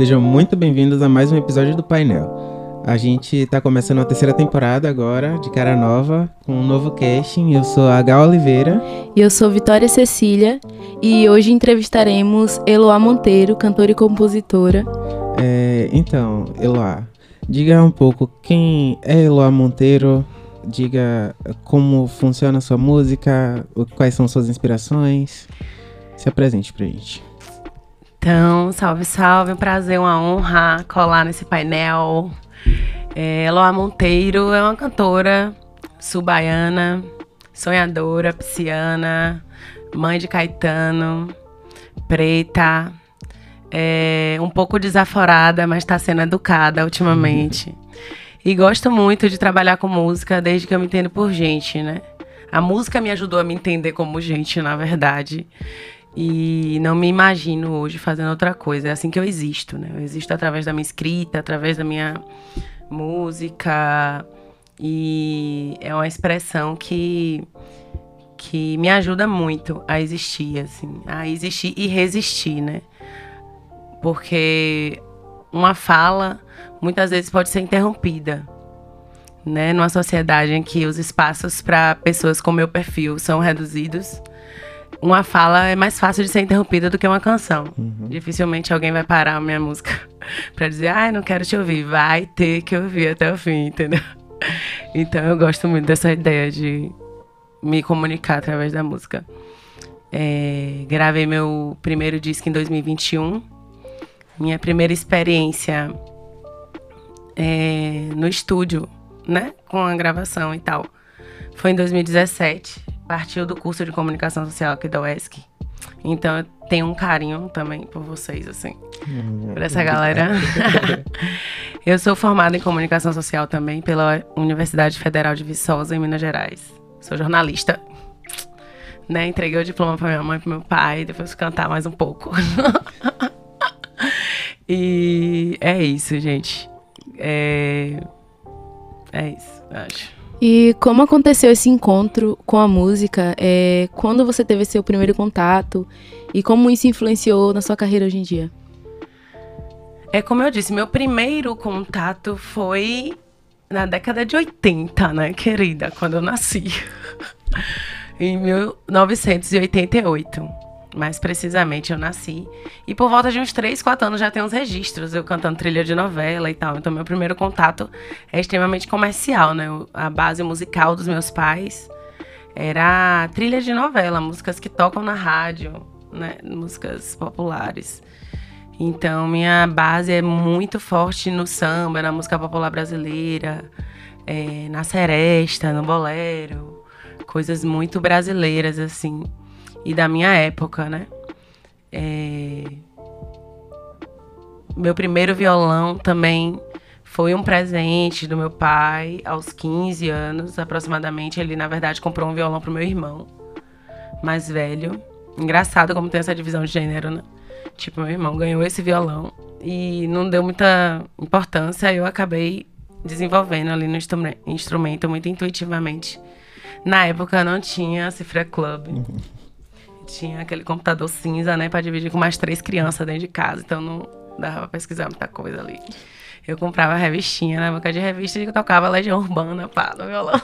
Sejam muito bem-vindos a mais um episódio do Painel. A gente está começando a terceira temporada agora, de cara nova, com um novo casting. Eu sou a Gal Oliveira. E eu sou Vitória Cecília. E hoje entrevistaremos Eloá Monteiro, cantora e compositora. É, então, Eloá, diga um pouco quem é Eloá Monteiro, diga como funciona a sua música, quais são suas inspirações. Se apresente pra gente. Então, salve, salve, um prazer, uma honra colar nesse painel. É, Eloá Monteiro é uma cantora subaiana, sonhadora, pisciana, mãe de Caetano, preta, é, um pouco desaforada, mas está sendo educada ultimamente. E gosto muito de trabalhar com música desde que eu me entendo por gente, né? A música me ajudou a me entender como gente, na verdade. E não me imagino hoje fazendo outra coisa. É assim que eu existo, né? Eu existo através da minha escrita, através da minha música. E é uma expressão que, que me ajuda muito a existir, assim. A existir e resistir, né? Porque uma fala muitas vezes pode ser interrompida. Né, numa sociedade em que os espaços para pessoas com meu perfil são reduzidos, uma fala é mais fácil de ser interrompida do que uma canção. Uhum. Dificilmente alguém vai parar a minha música para dizer, ai, ah, não quero te ouvir. Vai ter que ouvir até o fim, entendeu? Então eu gosto muito dessa ideia de me comunicar através da música. É, gravei meu primeiro disco em 2021. Minha primeira experiência é, no estúdio, né? Com a gravação e tal. Foi em 2017 partiu do curso de comunicação social aqui da UESC. Então eu tenho um carinho também por vocês, assim. Hum, por essa galera. eu sou formada em comunicação social também pela Universidade Federal de Viçosa, em Minas Gerais. Sou jornalista. Né? Entreguei o diploma para minha mãe e para meu pai, depois cantar mais um pouco. e é isso, gente. É, é isso, acho. E como aconteceu esse encontro com a música? É, quando você teve seu primeiro contato? E como isso influenciou na sua carreira hoje em dia? É como eu disse, meu primeiro contato foi na década de 80, né, querida? Quando eu nasci. em 1988 mais precisamente eu nasci. E por volta de uns 3, 4 anos já tem uns registros, eu cantando trilha de novela e tal. Então meu primeiro contato é extremamente comercial, né? A base musical dos meus pais era trilha de novela, músicas que tocam na rádio, né? Músicas populares. Então minha base é muito forte no samba, na música popular brasileira, é, na seresta, no bolero, coisas muito brasileiras assim e da minha época, né? É... Meu primeiro violão também foi um presente do meu pai aos 15 anos, aproximadamente. Ele, na verdade, comprou um violão pro meu irmão mais velho. Engraçado como tem essa divisão de gênero, né? Tipo, meu irmão ganhou esse violão e não deu muita importância. Eu acabei desenvolvendo ali no instrumento muito intuitivamente. Na época não tinha Cifra Club. Uhum tinha aquele computador cinza, né, para dividir com mais três crianças dentro de casa, então não dava pra pesquisar muita coisa ali. Eu comprava revistinha, na boca de revista e tocava Legião Urbana, pá, no violão.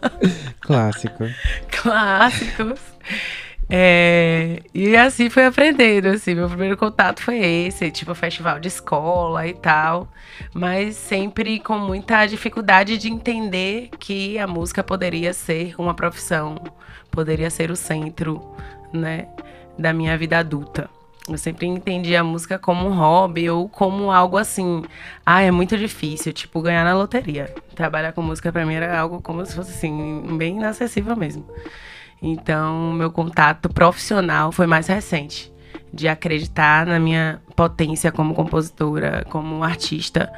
Clássico. Clássicos. É, e assim foi aprendendo, assim, meu primeiro contato foi esse, tipo festival de escola e tal, mas sempre com muita dificuldade de entender que a música poderia ser uma profissão, poderia ser o centro né, da minha vida adulta. Eu sempre entendi a música como um hobby ou como algo assim. Ah, é muito difícil, tipo, ganhar na loteria. Trabalhar com música pra mim era algo como se fosse assim, bem inacessível mesmo. Então, meu contato profissional foi mais recente. De acreditar na minha potência como compositora, como artista,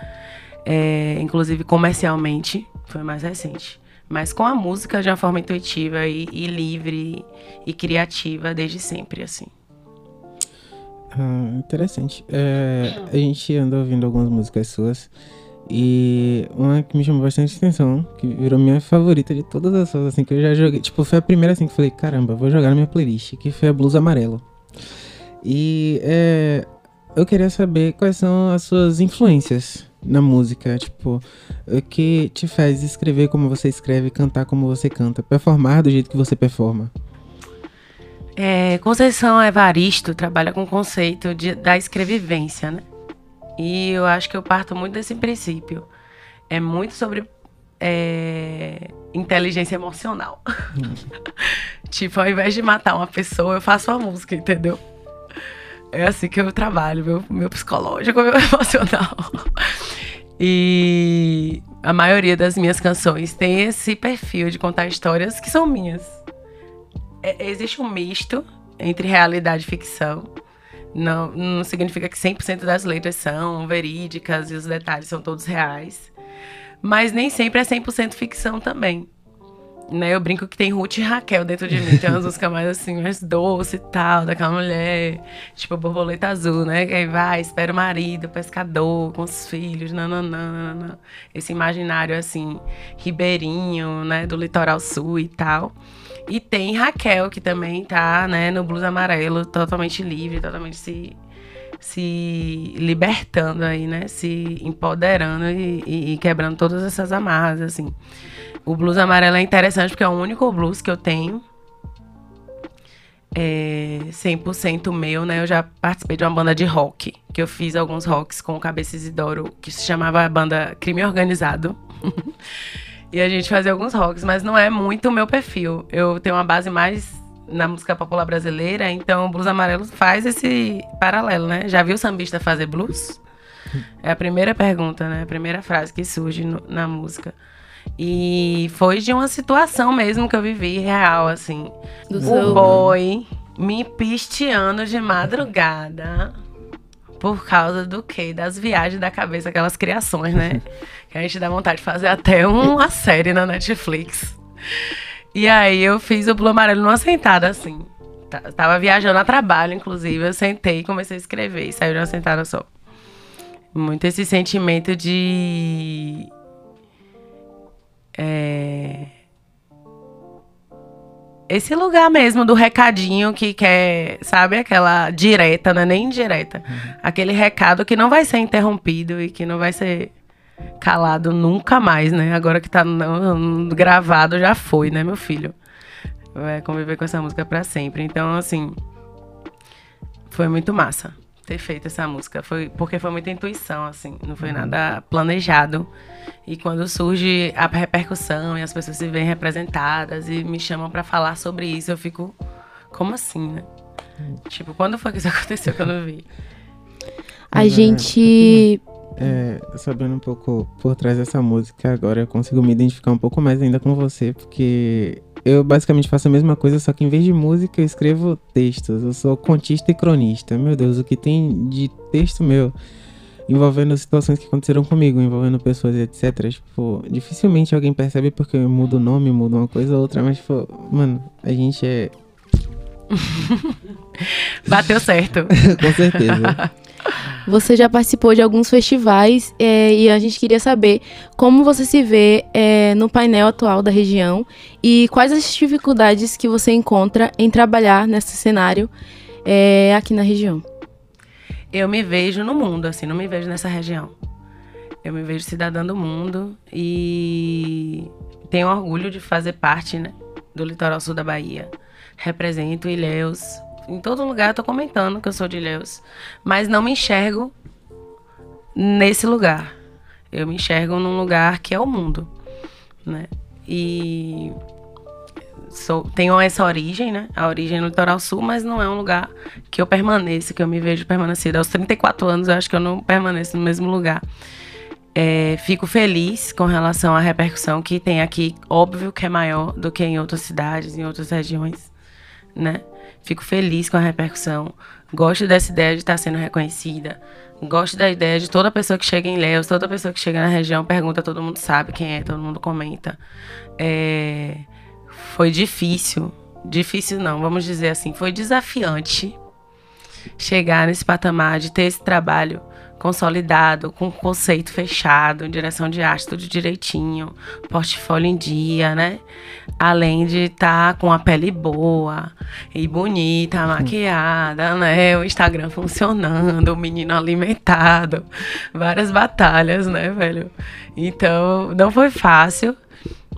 é, inclusive comercialmente, foi mais recente mas com a música de uma forma intuitiva e, e livre e criativa desde sempre, assim. Ah, interessante. É, a gente anda ouvindo algumas músicas suas e uma que me chamou bastante atenção, que virou minha favorita de todas as suas, assim, que eu já joguei. Tipo, foi a primeira assim que eu falei, caramba, vou jogar na minha playlist, que foi a Blues Amarelo. E é, eu queria saber quais são as suas influências na música, tipo, o que te faz escrever como você escreve, cantar como você canta, performar do jeito que você performa. É, Conceição Evaristo trabalha com o conceito de, da escrevivência, né? E eu acho que eu parto muito desse princípio. É muito sobre é, inteligência emocional. Hum. tipo, ao invés de matar uma pessoa, eu faço uma música, entendeu? É assim que eu trabalho, meu, meu psicológico, meu emocional. E a maioria das minhas canções tem esse perfil de contar histórias que são minhas. É, existe um misto entre realidade e ficção. Não, não significa que 100% das letras são verídicas e os detalhes são todos reais. Mas nem sempre é 100% ficção também né? Eu brinco que tem Ruth e Raquel dentro de mim. Tem umas músicas mais assim, mais doce e tal, daquela mulher, tipo borboleta azul, né? Que aí vai, espera o marido, pescador, com os filhos, nananana. Esse imaginário assim, ribeirinho, né? Do litoral sul e tal. E tem Raquel, que também tá, né, no blues amarelo, totalmente livre, totalmente se se libertando aí, né? Se empoderando e, e, e quebrando todas essas amarras, assim. O blues amarelo é interessante porque é o único blues que eu tenho. É 100% meu, né? Eu já participei de uma banda de rock, que eu fiz alguns rocks com o Cabeça Isidoro, que se chamava a banda Crime Organizado. e a gente fazia alguns rocks, mas não é muito o meu perfil. Eu tenho uma base mais na música popular brasileira, então o blues amarelo faz esse paralelo, né? Já viu o sambista fazer blues? É a primeira pergunta, né? A primeira frase que surge no, na música. E foi de uma situação mesmo que eu vivi real, assim. Do o seu... boy me pisteando de madrugada. Por causa do quê? Das viagens da cabeça, aquelas criações, né? que a gente dá vontade de fazer até uma série na Netflix. E aí eu fiz o Blue Amarelo numa sentada, assim. Tava viajando a trabalho, inclusive. Eu sentei e comecei a escrever. E saiu de uma sentada só. Muito esse sentimento de Esse lugar mesmo do recadinho que quer, sabe, aquela direta, não é nem indireta. Uhum. Aquele recado que não vai ser interrompido e que não vai ser calado nunca mais, né? Agora que tá gravado já foi, né, meu filho? Vai conviver com essa música para sempre. Então, assim, foi muito massa ter feito essa música. Foi porque foi muita intuição, assim, não foi uhum. nada planejado. E quando surge a repercussão e as pessoas se veem representadas e me chamam para falar sobre isso, eu fico, como assim, né? Uhum. Tipo, quando foi que isso aconteceu que eu não vi? A gente. É, sabendo um pouco por trás dessa música, agora eu consigo me identificar um pouco mais ainda com você, porque eu basicamente faço a mesma coisa, só que em vez de música eu escrevo textos. Eu sou contista e cronista. Meu Deus, o que tem de texto meu envolvendo situações que aconteceram comigo, envolvendo pessoas e etc. Tipo, dificilmente alguém percebe porque eu mudo o nome, mudo uma coisa ou outra, mas, tipo, mano, a gente é. Bateu certo. Com certeza. Você já participou de alguns festivais é, e a gente queria saber como você se vê é, no painel atual da região e quais as dificuldades que você encontra em trabalhar nesse cenário é, aqui na região. Eu me vejo no mundo, assim, não me vejo nessa região. Eu me vejo cidadã do mundo e tenho orgulho de fazer parte né, do litoral sul da Bahia. Represento Ilhéus, em todo lugar eu tô comentando que eu sou de Ilhéus. Mas não me enxergo nesse lugar. Eu me enxergo num lugar que é o mundo, né? E sou, tenho essa origem, né? A origem no litoral sul, mas não é um lugar que eu permaneça, que eu me vejo permanecida. Aos 34 anos eu acho que eu não permaneço no mesmo lugar. É, fico feliz com relação à repercussão que tem aqui. Óbvio que é maior do que em outras cidades, em outras regiões, né? Fico feliz com a repercussão. Gosto dessa ideia de estar sendo reconhecida. Gosto da ideia de toda pessoa que chega em Léus, toda pessoa que chega na região pergunta, todo mundo sabe quem é, todo mundo comenta. É... Foi difícil. Difícil não, vamos dizer assim, foi desafiante chegar nesse patamar de ter esse trabalho consolidado, com conceito fechado, direção de arte tudo direitinho, portfólio em dia, né? Além de estar tá com a pele boa e bonita, maquiada, né? O Instagram funcionando, o menino alimentado, várias batalhas, né, velho? Então, não foi fácil.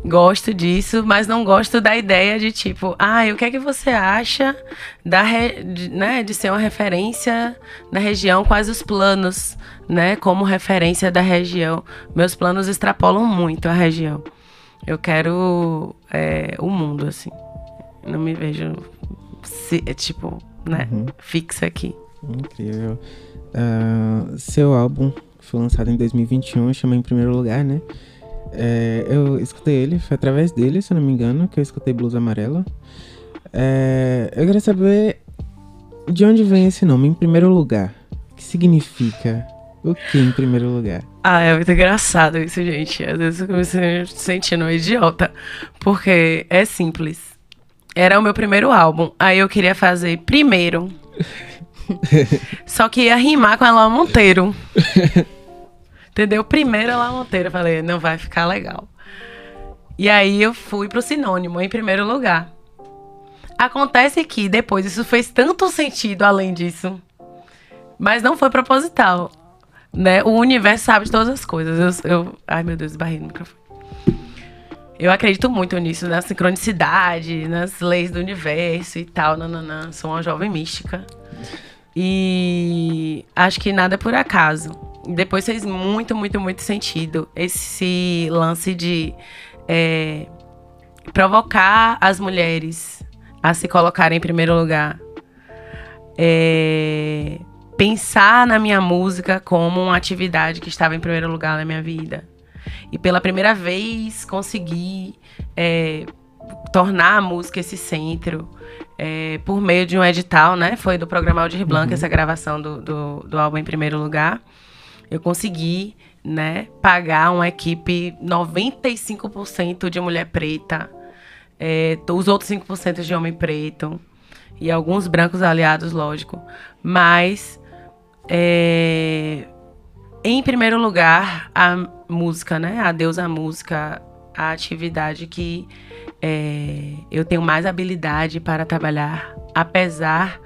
Gosto disso, mas não gosto da ideia de tipo, ah, o que é que você acha da re... de, né, de ser uma referência na região? Quais os planos, né, como referência da região? Meus planos extrapolam muito a região. Eu quero é, o mundo, assim. Não me vejo, se, é, tipo, né, uhum. fixa aqui. Incrível. Uh, seu álbum foi lançado em 2021, chama Em Primeiro Lugar, né? É, eu escutei ele, foi através dele, se eu não me engano, que eu escutei Blues Amarela. É, eu queria saber de onde vem esse nome, em primeiro lugar. O que significa? O que em primeiro lugar? Ah, é muito engraçado isso, gente. Às vezes eu comecei sentindo idiota. Porque é simples. Era o meu primeiro álbum. Aí eu queria fazer primeiro. Só que ia rimar com ela Monteiro. Entendeu? Primeiro ela Monteiro. Eu falei, não vai ficar legal. E aí eu fui pro sinônimo, em primeiro lugar. Acontece que depois isso fez tanto sentido além disso. Mas não foi proposital. Né? O universo sabe de todas as coisas. Eu, eu... Ai, meu Deus, barrei no microfone. Eu acredito muito nisso, na sincronicidade, nas leis do universo e tal. Nananã. Sou uma jovem mística. E acho que nada é por acaso depois fez muito, muito, muito sentido esse lance de é, provocar as mulheres a se colocarem em primeiro lugar. É, pensar na minha música como uma atividade que estava em primeiro lugar na minha vida. E pela primeira vez conseguir é, tornar a música esse centro. É, por meio de um edital, né? Foi do programa Aldir Blanc, uhum. essa gravação do, do, do álbum em primeiro lugar eu consegui, né, pagar uma equipe 95% de mulher preta, é, os outros 5% de homem preto e alguns brancos aliados, lógico. Mas, é, em primeiro lugar, a música, né? A Deus a música, a atividade que é, eu tenho mais habilidade para trabalhar, apesar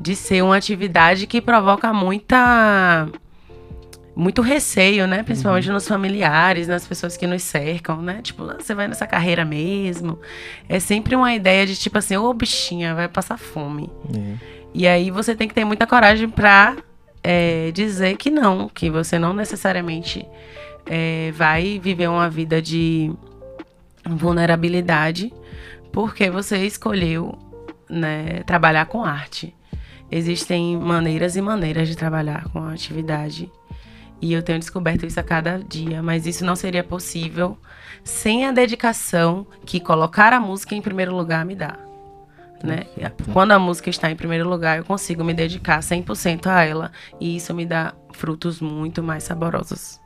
de ser uma atividade que provoca muita muito receio, né? Principalmente uhum. nos familiares, nas pessoas que nos cercam, né? Tipo, ah, você vai nessa carreira mesmo. É sempre uma ideia de tipo assim, ô oh, bichinha, vai passar fome. É. E aí você tem que ter muita coragem pra é, dizer que não, que você não necessariamente é, vai viver uma vida de vulnerabilidade porque você escolheu né, trabalhar com arte. Existem maneiras e maneiras de trabalhar com a atividade e eu tenho descoberto isso a cada dia, mas isso não seria possível sem a dedicação que colocar a música em primeiro lugar me dá. Né? Quando a música está em primeiro lugar, eu consigo me dedicar 100% a ela e isso me dá frutos muito mais saborosos.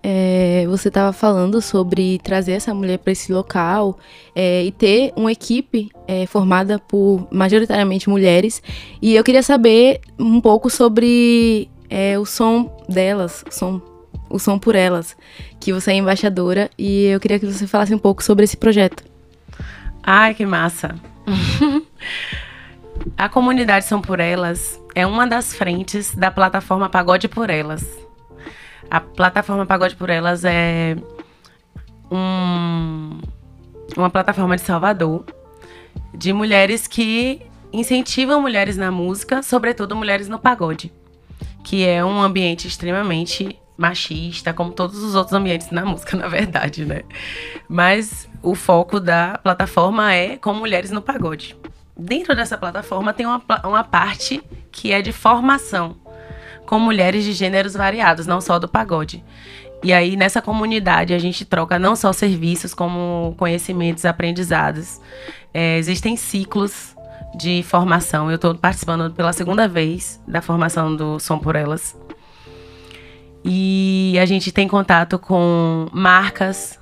É, você estava falando sobre trazer essa mulher para esse local é, e ter uma equipe é, formada por majoritariamente mulheres. E eu queria saber um pouco sobre é o som delas, o som, o som por elas, que você é embaixadora e eu queria que você falasse um pouco sobre esse projeto. Ai, que massa! A comunidade São por Elas é uma das frentes da plataforma Pagode por Elas. A plataforma Pagode por Elas é um, uma plataforma de Salvador de mulheres que incentivam mulheres na música, sobretudo mulheres no pagode que é um ambiente extremamente machista, como todos os outros ambientes na música, na verdade, né? Mas o foco da plataforma é com mulheres no pagode. Dentro dessa plataforma tem uma, uma parte que é de formação com mulheres de gêneros variados, não só do pagode. E aí, nessa comunidade, a gente troca não só serviços, como conhecimentos, aprendizados. É, existem ciclos de formação. Eu estou participando pela segunda vez da formação do Som por Elas. E a gente tem contato com marcas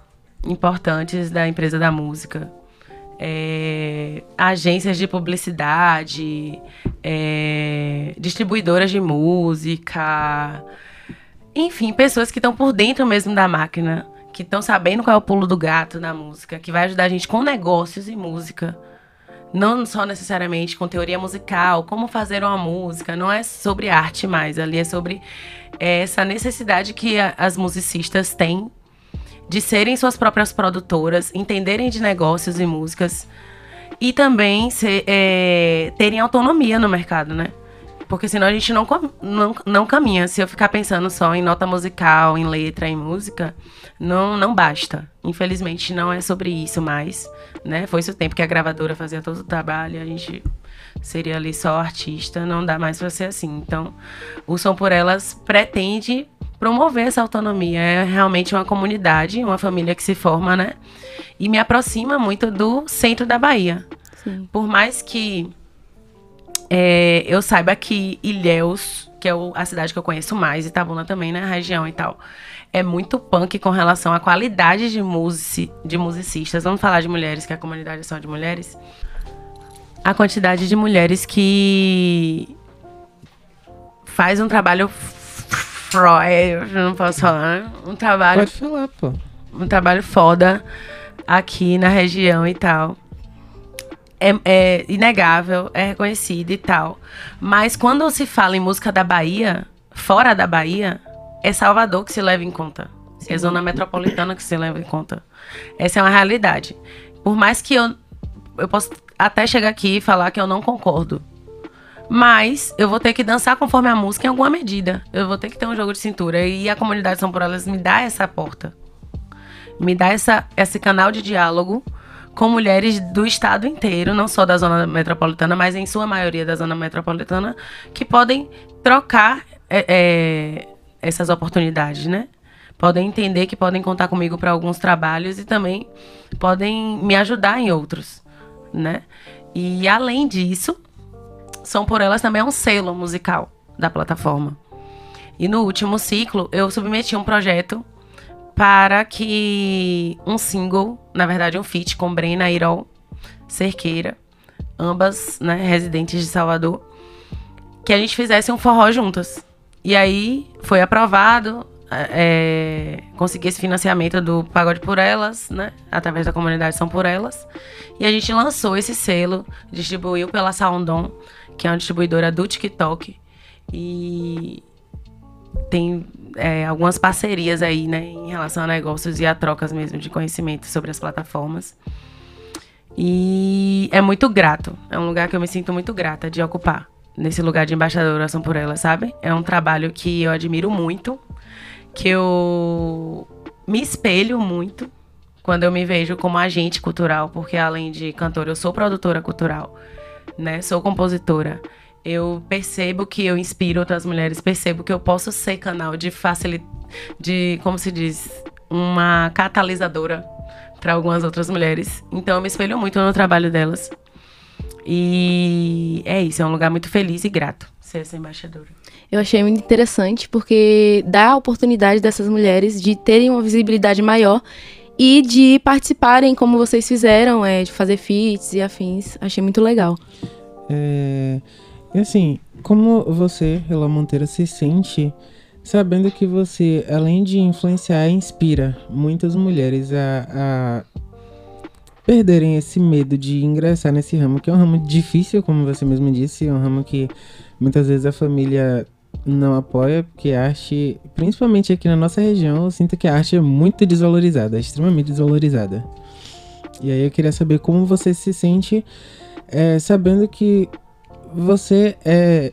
importantes da empresa da música, é, agências de publicidade, é, distribuidoras de música, enfim, pessoas que estão por dentro mesmo da máquina, que estão sabendo qual é o pulo do gato na música, que vai ajudar a gente com negócios e música. Não só necessariamente com teoria musical, como fazer uma música, não é sobre arte mais, ali é sobre é, essa necessidade que a, as musicistas têm de serem suas próprias produtoras, entenderem de negócios e músicas e também ser, é, terem autonomia no mercado, né? Porque senão a gente não, não, não caminha. Se eu ficar pensando só em nota musical, em letra, em música, não, não basta. Infelizmente não é sobre isso mais, né? Foi esse o tempo que a gravadora fazia todo o trabalho, a gente seria ali só artista, não dá mais para ser assim. Então, o Som por Elas pretende promover essa autonomia. É realmente uma comunidade, uma família que se forma, né? E me aproxima muito do centro da Bahia. Sim. Por mais que é, eu saiba que Ilhéus, que é o, a cidade que eu conheço mais, Itabuna também, né? Região e tal. É muito punk com relação à qualidade de, music, de musicistas. Vamos falar de mulheres, que a comunidade é só de mulheres. A quantidade de mulheres que faz um trabalho eu não posso falar. Um trabalho. Pode falar, pô. Um trabalho foda aqui na região e tal é, é, inegável, é reconhecido e tal. Mas quando se fala em música da Bahia, fora da Bahia, é Salvador que se leva em conta. Sim. É zona metropolitana que se leva em conta. Essa é uma realidade. Por mais que eu, eu possa até chegar aqui e falar que eu não concordo. Mas eu vou ter que dançar conforme a música em alguma medida. Eu vou ter que ter um jogo de cintura. E a comunidade São Paulo me dá essa porta. Me dá essa, esse canal de diálogo com mulheres do estado inteiro, não só da zona metropolitana, mas em sua maioria da zona metropolitana, que podem trocar é, é, essas oportunidades, né? Podem entender que podem contar comigo para alguns trabalhos e também podem me ajudar em outros, né? E além disso, São por Elas também é um selo musical da plataforma. E no último ciclo, eu submeti um projeto para que um single, na verdade um feat com Brena Irol Cerqueira, ambas né, residentes de Salvador, que a gente fizesse um forró juntas. E aí foi aprovado, é, consegui esse financiamento do Pagode por Elas, né? Através da comunidade São por Elas. E a gente lançou esse selo, distribuiu pela Soundon, que é uma distribuidora do TikTok. E tem é, algumas parcerias aí, né, em relação a negócios e a trocas mesmo de conhecimento sobre as plataformas. E é muito grato. É um lugar que eu me sinto muito grata de ocupar. Nesse lugar de embaixadora Ação por Ela, sabe? É um trabalho que eu admiro muito, que eu me espelho muito quando eu me vejo como agente cultural, porque além de cantora, eu sou produtora cultural, né? Sou compositora eu percebo que eu inspiro outras mulheres, percebo que eu posso ser canal de facilitar, de, como se diz, uma catalisadora para algumas outras mulheres. Então eu me espelho muito no trabalho delas. E é isso, é um lugar muito feliz e grato ser essa embaixadora. Eu achei muito interessante porque dá a oportunidade dessas mulheres de terem uma visibilidade maior e de participarem como vocês fizeram, é, de fazer feats e afins. Achei muito legal. É, assim, como você, Ela Monteiro, se sente sabendo que você, além de influenciar, inspira muitas mulheres a, a perderem esse medo de ingressar nesse ramo, que é um ramo difícil, como você mesmo disse, é um ramo que muitas vezes a família não apoia, porque a arte, principalmente aqui na nossa região, eu sinto que a arte é muito desvalorizada, é extremamente desvalorizada. E aí eu queria saber como você se sente é, sabendo que você é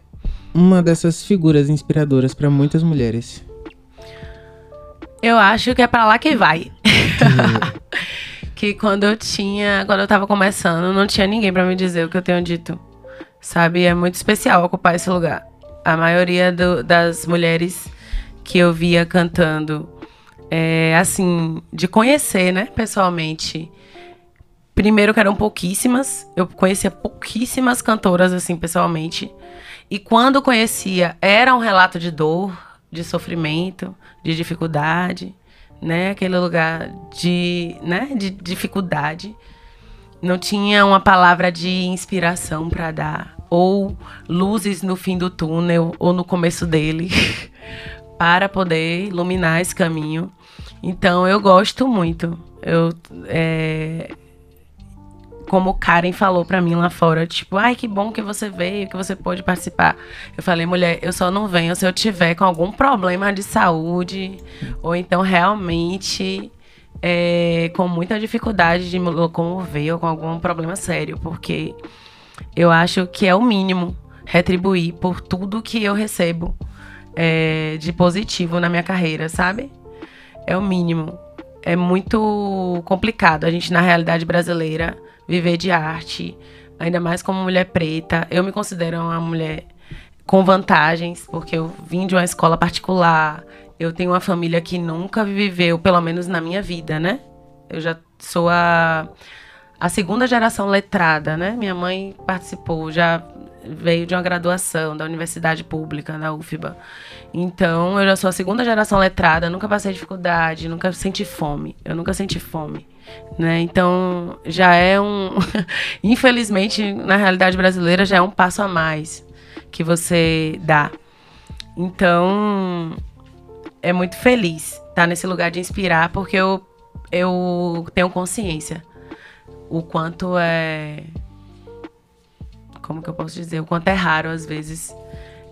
uma dessas figuras inspiradoras para muitas mulheres. Eu acho que é para lá que vai. que quando eu tinha, quando eu tava começando, não tinha ninguém para me dizer o que eu tenho dito. Sabe? É muito especial ocupar esse lugar. A maioria do, das mulheres que eu via cantando, é, assim, de conhecer, né, pessoalmente, Primeiro que eram pouquíssimas, eu conhecia pouquíssimas cantoras assim pessoalmente. E quando conhecia, era um relato de dor, de sofrimento, de dificuldade, né? Aquele lugar de, né, de dificuldade. Não tinha uma palavra de inspiração para dar ou luzes no fim do túnel ou no começo dele para poder iluminar esse caminho. Então eu gosto muito. Eu é, como Karen falou para mim lá fora, tipo, ai que bom que você veio, que você pôde participar. Eu falei, mulher, eu só não venho se eu tiver com algum problema de saúde ou então realmente é, com muita dificuldade de me locomover ou com algum problema sério, porque eu acho que é o mínimo retribuir por tudo que eu recebo é, de positivo na minha carreira, sabe? É o mínimo. É muito complicado a gente, na realidade brasileira, viver de arte, ainda mais como mulher preta. Eu me considero uma mulher com vantagens, porque eu vim de uma escola particular, eu tenho uma família que nunca viveu, pelo menos na minha vida, né? Eu já sou a, a segunda geração letrada, né? Minha mãe participou, já veio de uma graduação da universidade pública, da UFBA. Então, eu já sou a segunda geração letrada, nunca passei dificuldade, nunca senti fome. Eu nunca senti fome. Né? Então, já é um. Infelizmente, na realidade brasileira, já é um passo a mais que você dá. Então, é muito feliz estar nesse lugar de inspirar, porque eu, eu tenho consciência o quanto é. Como que eu posso dizer? O quanto é raro, às vezes,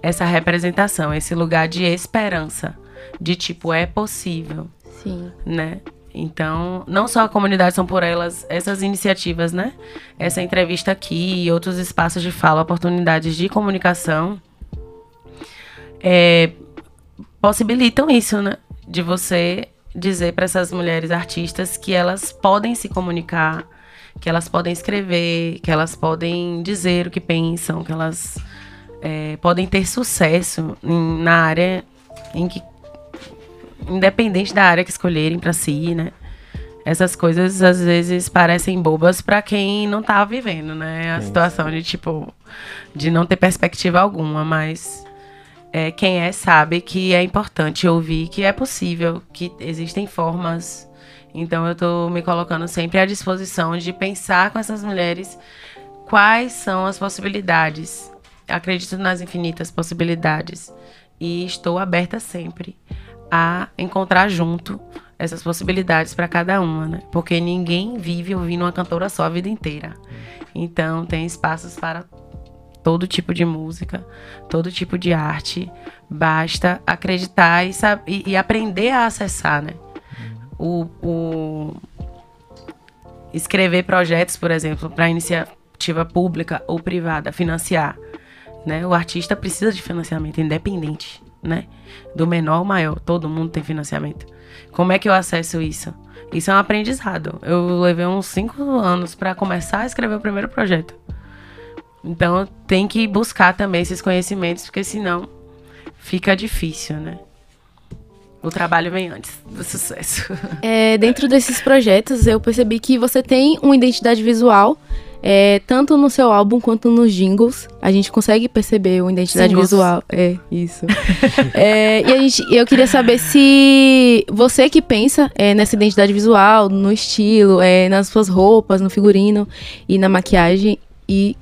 essa representação, esse lugar de esperança. De tipo, é possível. Sim. Né? Então, não só a comunidade são por elas, essas iniciativas, né? Essa entrevista aqui e outros espaços de fala, oportunidades de comunicação, é, possibilitam isso, né? De você dizer para essas mulheres artistas que elas podem se comunicar, que elas podem escrever, que elas podem dizer o que pensam, que elas é, podem ter sucesso em, na área em que independente da área que escolherem para si, né? Essas coisas às vezes parecem bobas para quem não tá vivendo, né? A situação de tipo de não ter perspectiva alguma, mas é, quem é sabe que é importante ouvir que é possível, que existem formas. Então eu tô me colocando sempre à disposição de pensar com essas mulheres quais são as possibilidades. Acredito nas infinitas possibilidades e estou aberta sempre a encontrar junto essas possibilidades para cada uma, né? Porque ninguém vive ouvindo uma cantora só a vida inteira. Então, tem espaços para todo tipo de música, todo tipo de arte. Basta acreditar e, saber, e aprender a acessar, né? O, o escrever projetos, por exemplo, para iniciativa pública ou privada, financiar. Né? O artista precisa de financiamento independente né? Do menor ao maior, todo mundo tem financiamento. Como é que eu acesso isso? Isso é um aprendizado. Eu levei uns cinco anos para começar a escrever o primeiro projeto. Então tem que buscar também esses conhecimentos, porque senão fica difícil, né? O trabalho vem antes do sucesso. É, dentro desses projetos, eu percebi que você tem uma identidade visual é, tanto no seu álbum quanto nos jingles, a gente consegue perceber uma identidade Singles. visual. É, isso. é, e a gente, eu queria saber se você que pensa é, nessa identidade visual, no estilo, é, nas suas roupas, no figurino e na maquiagem, e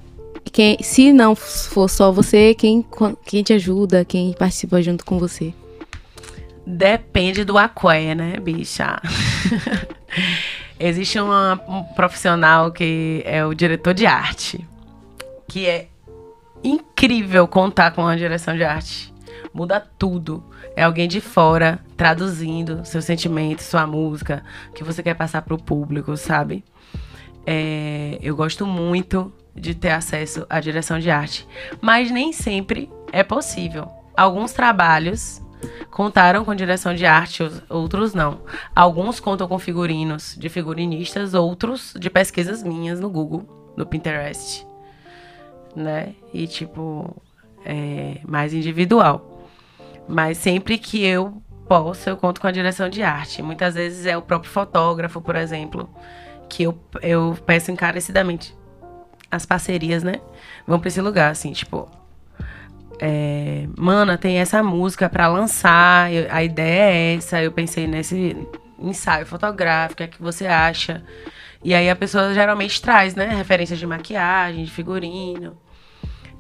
quem, se não for só você, quem, quem te ajuda, quem participa junto com você? Depende do aqué, né, bicha? Existe uma, um profissional que é o diretor de arte, que é incrível contar com a direção de arte. Muda tudo. É alguém de fora traduzindo seus sentimentos, sua música, o que você quer passar para o público, sabe? É, eu gosto muito de ter acesso à direção de arte, mas nem sempre é possível. Alguns trabalhos contaram com direção de arte, outros não. Alguns contam com figurinos de figurinistas, outros de pesquisas minhas no Google, no Pinterest, né? E tipo, é mais individual. Mas sempre que eu posso, eu conto com a direção de arte. Muitas vezes é o próprio fotógrafo, por exemplo, que eu, eu peço encarecidamente. As parcerias, né? Vão para esse lugar, assim, tipo, é, mana, tem essa música para lançar, eu, a ideia é essa. Eu pensei nesse ensaio fotográfico, o que, é que você acha? E aí a pessoa geralmente traz, né, referências de maquiagem, de figurino.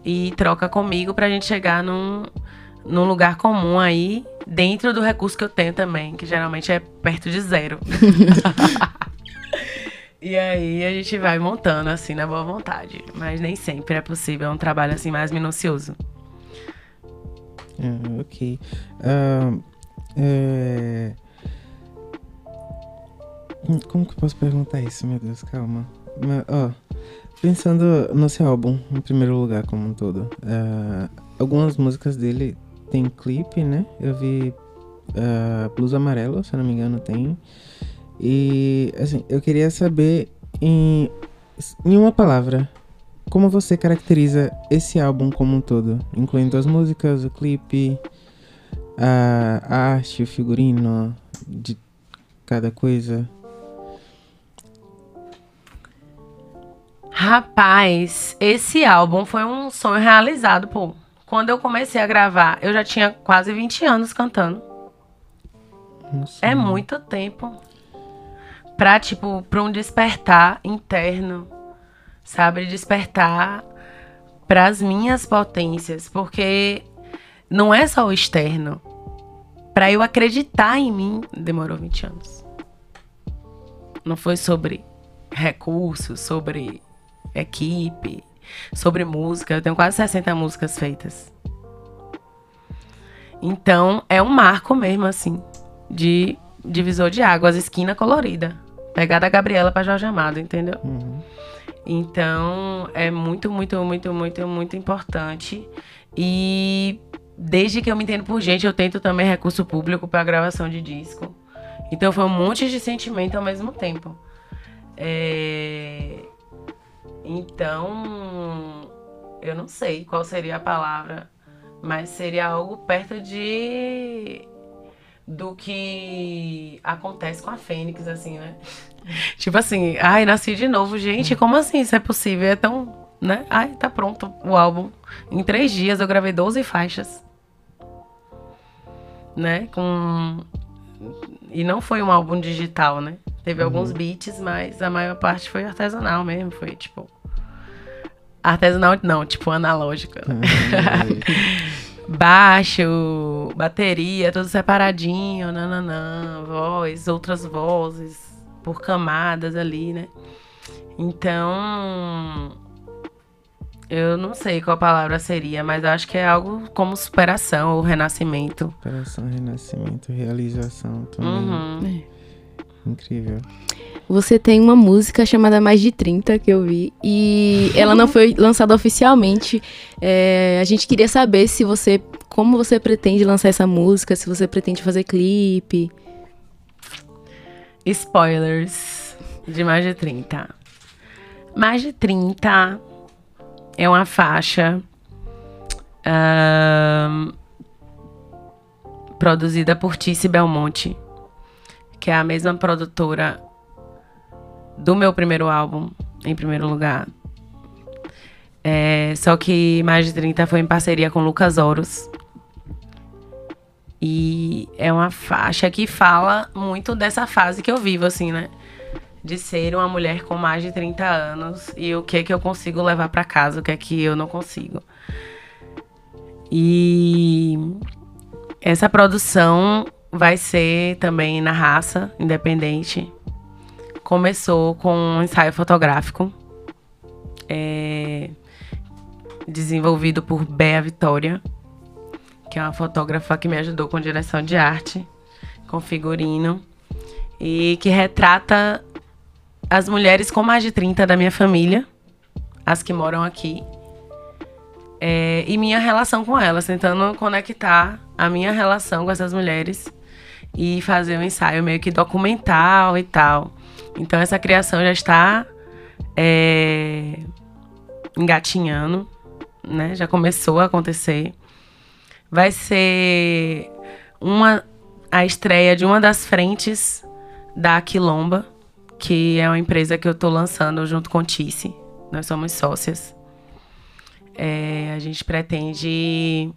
e troca comigo pra gente chegar num, num lugar comum aí, dentro do recurso que eu tenho também, que geralmente é perto de zero. e aí a gente vai montando assim na boa vontade, mas nem sempre é possível, é um trabalho assim mais minucioso. Ah, ok. Ah, é... Como que eu posso perguntar isso, meu Deus? Calma. Mas, ó, pensando no seu álbum, em primeiro lugar, como um todo, ah, algumas músicas dele tem clipe, né? Eu vi uh, Blues Amarelo, se não me engano, tem. E, assim, eu queria saber, em, em uma palavra, como você caracteriza esse álbum como um todo? Incluindo as músicas, o clipe, a, a arte, o figurino, de cada coisa. Rapaz, esse álbum foi um sonho realizado, pô. Quando eu comecei a gravar, eu já tinha quase 20 anos cantando. Nossa. É muito tempo. Pra, tipo, pra um despertar interno. Sabe? Despertar pras minhas potências. Porque não é só o externo. Pra eu acreditar em mim, demorou 20 anos. Não foi sobre recursos, sobre equipe, sobre música. Eu tenho quase 60 músicas feitas. Então, é um marco mesmo, assim, de divisor de águas, esquina colorida. Pegar da Gabriela pra Jorge Amado, entendeu? Uhum. Então, é muito, muito, muito, muito, muito importante. E desde que eu me entendo por gente, eu tento também recurso público para gravação de disco. Então, foi um monte de sentimento ao mesmo tempo. É... Então, eu não sei qual seria a palavra, mas seria algo perto de do que acontece com a Fênix, assim, né? Tipo assim, ai, nasci de novo, gente, como assim isso é possível? É tão, né? Ai, tá pronto o álbum. Em três dias eu gravei 12 faixas. Né? Com. E não foi um álbum digital, né? Teve uhum. alguns beats, mas a maior parte foi artesanal mesmo. Foi tipo Artesanal não, tipo analógica. Né? Baixo, bateria, tudo separadinho, nananã, voz, outras vozes, por camadas ali, né? Então, eu não sei qual palavra seria, mas acho que é algo como superação ou renascimento. Superação, renascimento, realização também. Uhum. Incrível. Você tem uma música chamada Mais de 30 que eu vi e ela não foi lançada oficialmente. É, a gente queria saber se você, como você pretende lançar essa música, se você pretende fazer clipe. Spoilers de Mais de 30. Mais de 30 é uma faixa produzida por Tice Belmonte, que é a mesma produtora do meu primeiro álbum, em primeiro lugar. É, só que Mais de 30 foi em parceria com Lucas Oros. E é uma faixa que fala muito dessa fase que eu vivo, assim, né? De ser uma mulher com mais de 30 anos e o que é que eu consigo levar para casa, o que é que eu não consigo. E essa produção vai ser também na raça, independente começou com um ensaio fotográfico é, desenvolvido por Bea Vitória, que é uma fotógrafa que me ajudou com direção de arte, com figurino, e que retrata as mulheres com mais de 30 da minha família, as que moram aqui, é, e minha relação com elas, tentando conectar a minha relação com essas mulheres e fazer um ensaio meio que documental e tal. Então essa criação já está é, engatinhando, né? Já começou a acontecer. Vai ser uma a estreia de uma das frentes da Quilomba, que é uma empresa que eu estou lançando junto com Tice. Nós somos sócias. É, a gente pretende,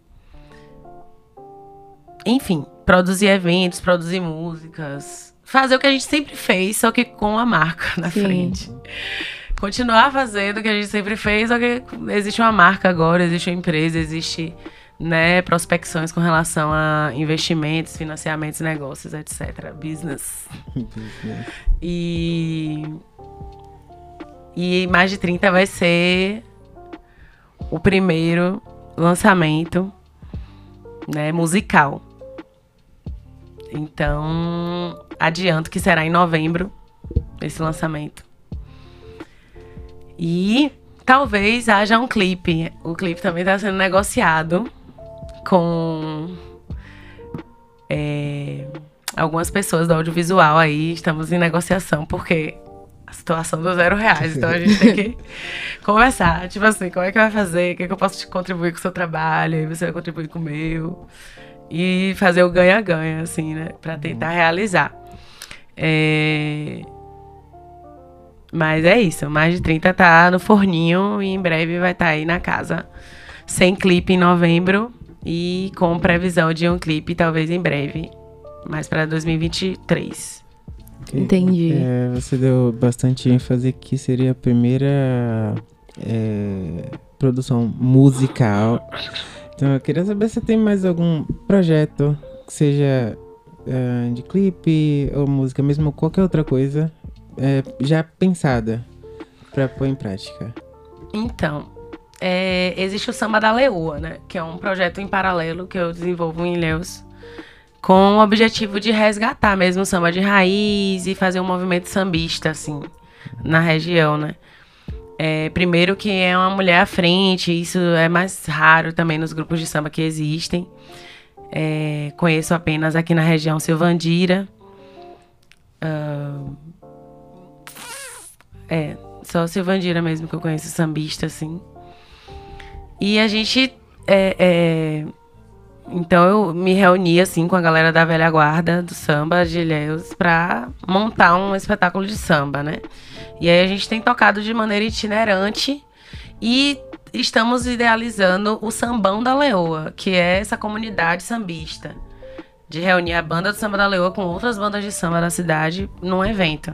enfim, produzir eventos, produzir músicas, fazer o que a gente sempre fez, só que com a marca na Sim. frente. continuar fazendo o que a gente sempre fez, só que existe uma marca agora, existe uma empresa, existe né, prospecções com relação a investimentos, financiamentos, negócios, etc. Business. E. E mais de 30 vai ser o primeiro lançamento né, musical. Então, adianto que será em novembro esse lançamento. E talvez haja um clipe. O clipe também está sendo negociado com é, algumas pessoas do audiovisual aí. Estamos em negociação, porque a situação do zero reais. Então a gente tem que conversar. Tipo assim, como é que vai fazer? O que, é que eu posso te contribuir com o seu trabalho? E você vai contribuir com o meu. E fazer o ganha-ganha, assim, né? Pra tentar realizar. É... Mas é isso. Mais de 30 tá no forninho e em breve vai estar tá aí na casa. Sem clipe em novembro e com previsão de um clipe talvez em breve. Mais para 2023. Entendi. É, você deu bastante ênfase que seria a primeira é, produção musical. Então eu queria saber se tem mais algum projeto que seja é, de clipe ou música, mesmo qualquer outra coisa, é, já pensada para pôr em prática. Então, é, existe o Samba da Leoa, né? Que é um projeto em paralelo que eu desenvolvo em Ilhéus com o objetivo de resgatar mesmo o samba de raiz e fazer um movimento sambista, assim, na região, né? É, primeiro que é uma mulher à frente, isso é mais raro também nos grupos de samba que existem. É, conheço apenas aqui na região Silvandira. Uh, é, só Silvandira mesmo que eu conheço sambista, assim. E a gente é, é então eu me reuni assim com a galera da velha guarda do samba de Ilhéus para montar um espetáculo de samba, né? E aí a gente tem tocado de maneira itinerante e estamos idealizando o Sambão da Leoa, que é essa comunidade sambista, de reunir a banda do Samba da Leoa com outras bandas de samba da cidade num evento.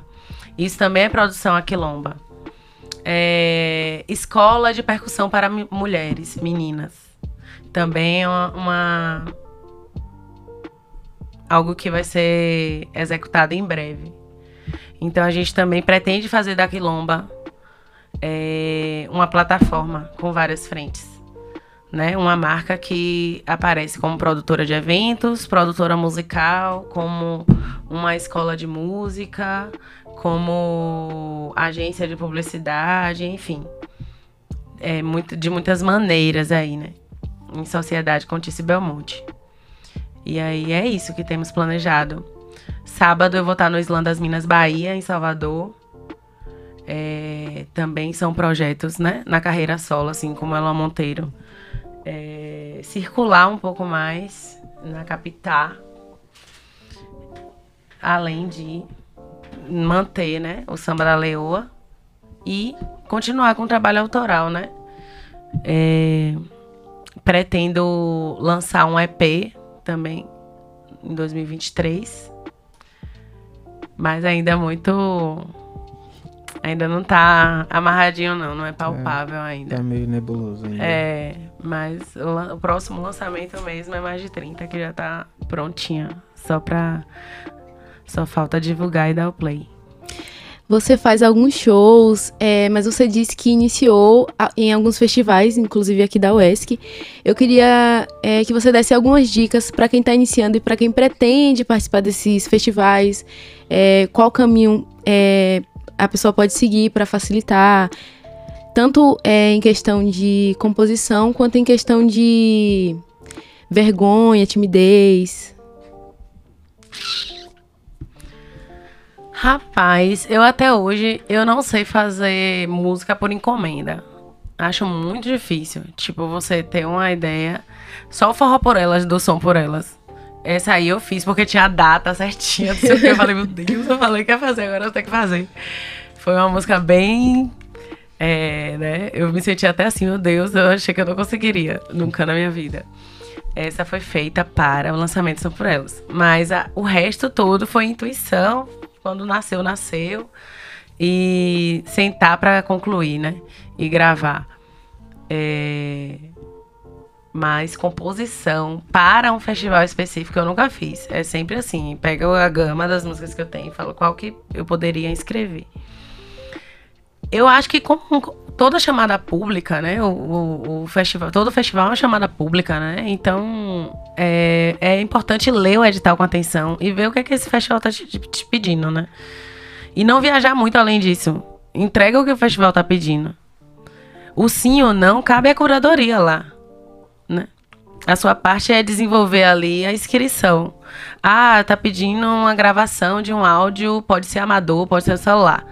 Isso também é produção aquilomba. É... Escola de percussão para mulheres, meninas também é uma, uma algo que vai ser executado em breve. Então a gente também pretende fazer da Quilomba é, uma plataforma com várias frentes. Né? Uma marca que aparece como produtora de eventos, produtora musical, como uma escola de música, como agência de publicidade, enfim. É muito, de muitas maneiras aí, né? em sociedade com Tice Belmonte. E aí é isso que temos planejado. Sábado eu vou estar no Islã das Minas Bahia, em Salvador. É, também são projetos, né? Na carreira solo, assim como Ela Monteiro. É, circular um pouco mais na capital. Além de manter, né? O samba da leoa. E continuar com o trabalho autoral, né? É, Pretendo lançar um EP também em 2023. Mas ainda muito. Ainda não tá amarradinho, não. Não é palpável é, ainda. Tá meio nebuloso ainda. É, mas o, o, próximo lançamento mesmo é mais de 30, que já tá prontinha. Só pra. Só falta divulgar e dar o play. Você faz alguns shows, é, mas você disse que iniciou em alguns festivais, inclusive aqui da UESC. Eu queria é, que você desse algumas dicas para quem está iniciando e para quem pretende participar desses festivais. É, qual caminho é, a pessoa pode seguir para facilitar, tanto é, em questão de composição quanto em questão de vergonha, timidez. Rapaz, eu até hoje eu não sei fazer música por encomenda. Acho muito difícil. Tipo, você ter uma ideia. Só o forró por elas, do som por elas. Essa aí eu fiz porque tinha a data certinha. Não sei o que. Eu falei, meu Deus, eu falei que ia fazer, agora eu tenho que fazer. Foi uma música bem. É, né? Eu me senti até assim, meu Deus, eu achei que eu não conseguiria. Nunca na minha vida. Essa foi feita para o lançamento São por Elas. Mas a, o resto todo foi intuição, quando nasceu, nasceu. e sentar para concluir, né? E gravar. É... Mas composição para um festival específico eu nunca fiz. É sempre assim, pega a gama das músicas que eu tenho e falo qual que eu poderia escrever. Eu acho que como toda chamada pública, né? O, o, o, festival, todo festival é uma chamada pública, né? Então é, é importante ler o edital com atenção e ver o que, é que esse festival tá te, te pedindo, né? E não viajar muito além disso. Entrega o que o festival tá pedindo. O sim ou não cabe à curadoria lá, né? A sua parte é desenvolver ali a inscrição. Ah, tá pedindo uma gravação de um áudio, pode ser amador, pode ser celular.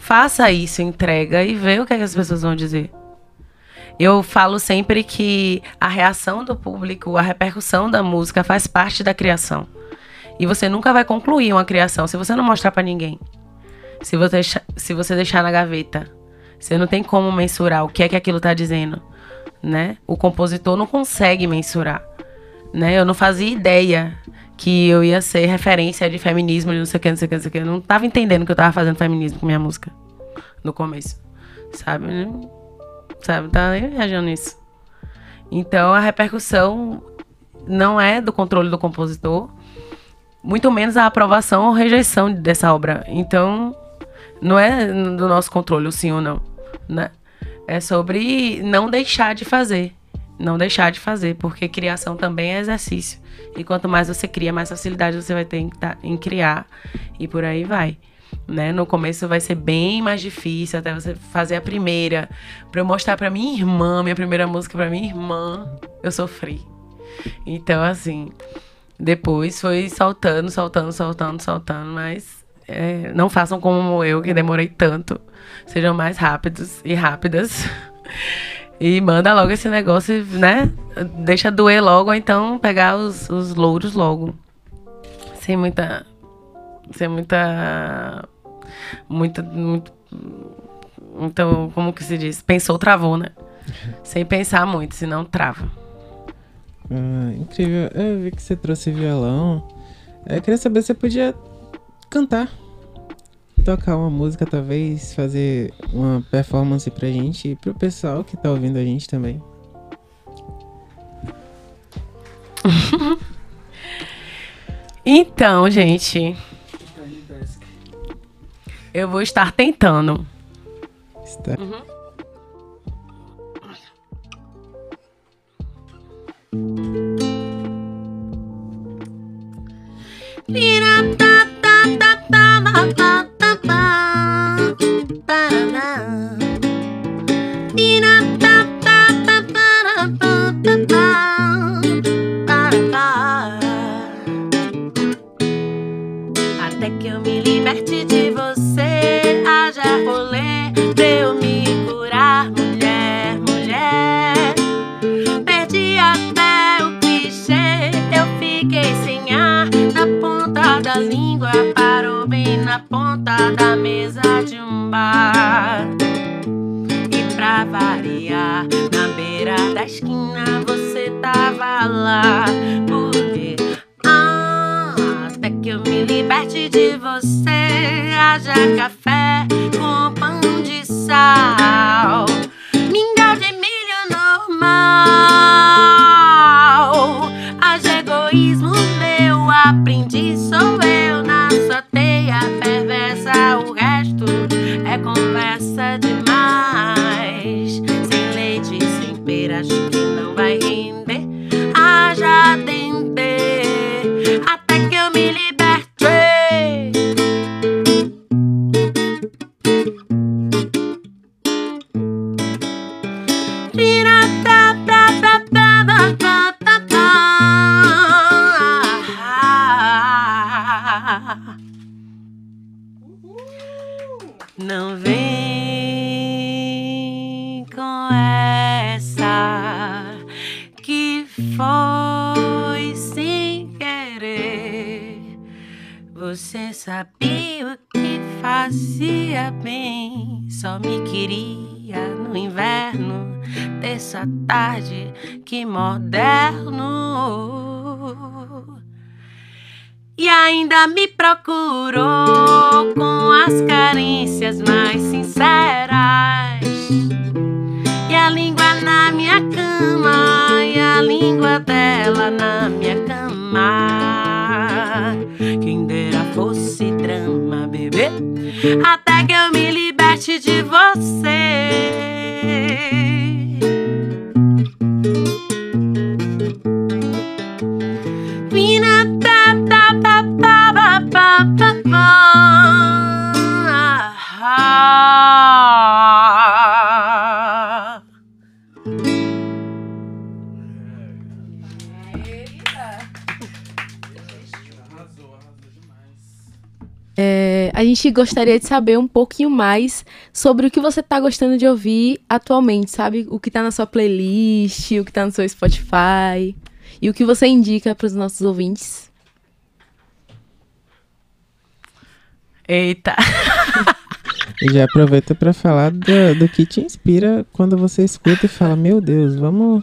Faça isso, entrega e vê o que, é que as pessoas vão dizer. Eu falo sempre que a reação do público, a repercussão da música faz parte da criação. E você nunca vai concluir uma criação se você não mostrar para ninguém. Se você, se você deixar na gaveta. Você não tem como mensurar o que é que aquilo tá dizendo, né? O compositor não consegue mensurar, né? Eu não fazia ideia que eu ia ser referência de feminismo, de não sei o que, não sei o que, não sei o que. Eu não tava entendendo que eu tava fazendo feminismo com minha música no começo, sabe? Sabe? Tá viajando nisso. Então a repercussão não é do controle do compositor, muito menos a aprovação ou rejeição dessa obra. Então, não é do nosso controle o sim ou não, né? É sobre não deixar de fazer. Não deixar de fazer, porque criação também é exercício. E quanto mais você cria, mais facilidade você vai ter em, em criar. E por aí vai. Né? No começo vai ser bem mais difícil até você fazer a primeira. Pra eu mostrar pra minha irmã, minha primeira música pra minha irmã, eu sofri. Então, assim, depois foi saltando, saltando, saltando, saltando, mas é, não façam como eu, que demorei tanto. Sejam mais rápidos e rápidas. e manda logo esse negócio, né? Deixa doer logo, ou então pegar os, os louros logo. Sem muita. Sem muita. Muita. Muito, então, como que se diz? Pensou, travou, né? Sem pensar muito, senão trava. Ah, incrível. Eu vi que você trouxe violão. Eu queria saber se você podia cantar. Tocar uma música, talvez, fazer uma performance pra gente e pro pessoal que tá ouvindo a gente também. então, gente. Eu vou estar tentando. Está. Uhum. da mesa de um bar. E pra variar, na beira da esquina você tava lá. Porque ah, até que eu me liberte de você, haja café com pão de sal. Ainda me procurou com as carências mais sinceras. E a língua na minha cama, e a língua dela na minha cama. Quem dera fosse drama, bebê, até que eu me liberte de você. A gente gostaria de saber um pouquinho mais sobre o que você está gostando de ouvir atualmente, sabe? O que está na sua playlist, o que está no seu Spotify e o que você indica para os nossos ouvintes. Eita! E já aproveita para falar do, do, que te inspira quando você escuta e fala: Meu Deus, vamos.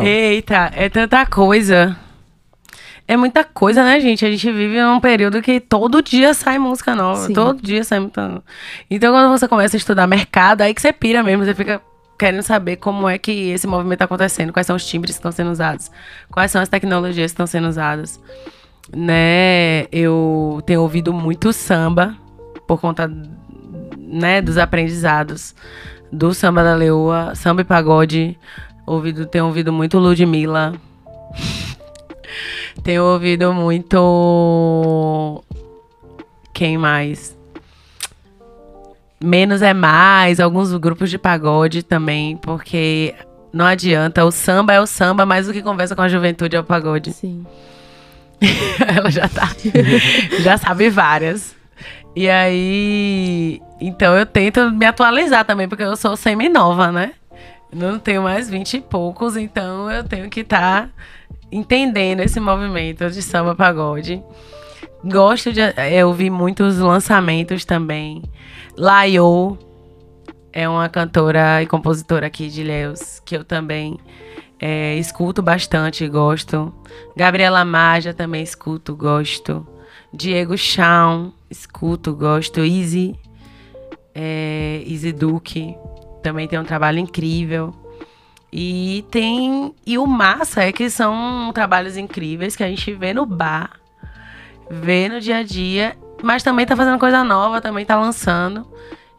Eita, é tanta coisa. É muita coisa, né, gente? A gente vive num período que todo dia sai música nova. Sim. Todo dia sai música nova. Então, quando você começa a estudar mercado, aí que você pira mesmo. Você fica querendo saber como é que esse movimento está acontecendo, quais são os timbres que estão sendo usados, quais são as tecnologias que estão sendo usadas. Né? Eu tenho ouvido muito samba por conta né, dos aprendizados do samba da leoa, samba e pagode. Ouvido, tenho ouvido muito Ludmilla. Tenho ouvido muito. Quem mais? Menos é mais, alguns grupos de pagode também, porque não adianta, o samba é o samba, mas o que conversa com a juventude é o pagode. Sim. Ela já tá. já sabe várias. E aí. Então eu tento me atualizar também, porque eu sou semi-nova, né? Não tenho mais vinte e poucos, então eu tenho que estar. Tá entendendo esse movimento de samba pagode. Gosto de eu ouvir muitos lançamentos também. Layo é uma cantora e compositora aqui de Ilhéus, que eu também é, escuto bastante gosto. Gabriela Maja também escuto, gosto. Diego Chão, escuto, gosto. Easy, é, Easy também tem um trabalho incrível. E tem. E o massa é que são trabalhos incríveis que a gente vê no bar, vê no dia a dia, mas também tá fazendo coisa nova, também tá lançando.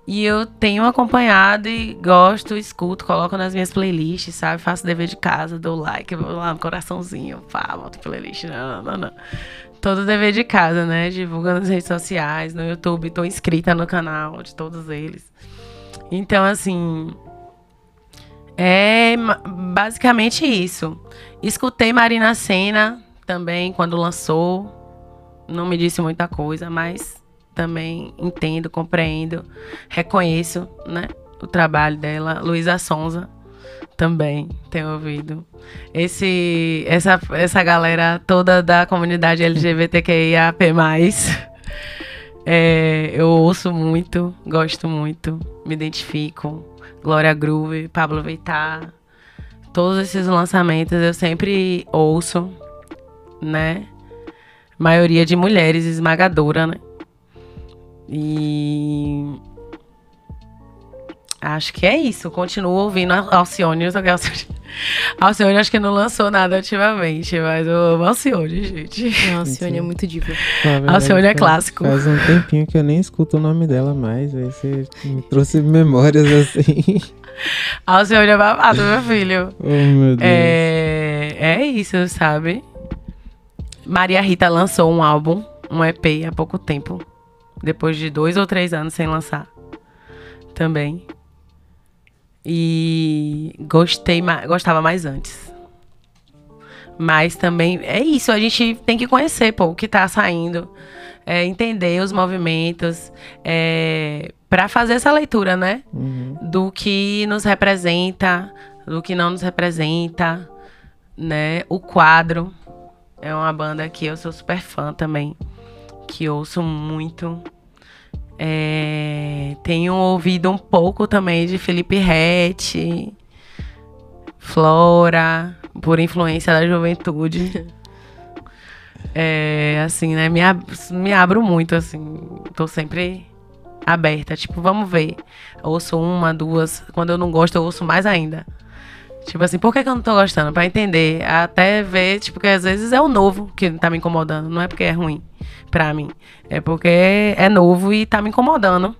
E eu tenho acompanhado e gosto, escuto, coloco nas minhas playlists, sabe? Faço dever de casa, dou like, vou lá no coraçãozinho, pá, boto playlist, não, não, não. Todo dever de casa, né? Divulga nas redes sociais, no YouTube, tô inscrita no canal de todos eles. Então, assim, é basicamente isso. Escutei Marina Senna também quando lançou. Não me disse muita coisa, mas também entendo, compreendo, reconheço, né, o trabalho dela. Luísa Sonza também tenho ouvido. Esse essa essa galera toda da comunidade LGBTQIAP+, é, eu ouço muito, gosto muito, me identifico. Glória Groove, Pablo Vittar. Todos esses lançamentos eu sempre ouço, né? Maioria de mulheres, esmagadora, né? E acho que é isso. Continuo ouvindo Alcione. Alcione. Alcione acho que não lançou nada ultimamente, mas eu amo Alcione, gente. Não, Alcione é muito diva. Alcione é clássico. Faz um tempinho que eu nem escuto o nome dela mais. Aí você me trouxe memórias assim. Alcione é babado, meu filho. Oh, meu Deus. É, é isso, sabe? Maria Rita lançou um álbum, um EP, há pouco tempo. Depois de dois ou três anos sem lançar. Também. E gostei, gostava mais antes. Mas também é isso, a gente tem que conhecer pô, o que tá saindo, é, entender os movimentos, é, para fazer essa leitura, né? Uhum. Do que nos representa, do que não nos representa, né? O quadro é uma banda que eu sou super fã também, que ouço muito. É, tenho ouvido um pouco também de Felipe Rett, Flora, por influência da juventude. É, assim, né? Me, ab me abro muito, assim. Tô sempre aberta. Tipo, vamos ver. ouço uma, duas. Quando eu não gosto, eu ouço mais ainda. Tipo assim, por que, que eu não tô gostando? Pra entender. Até ver, tipo, que às vezes é o novo que tá me incomodando. Não é porque é ruim pra mim. É porque é novo e tá me incomodando.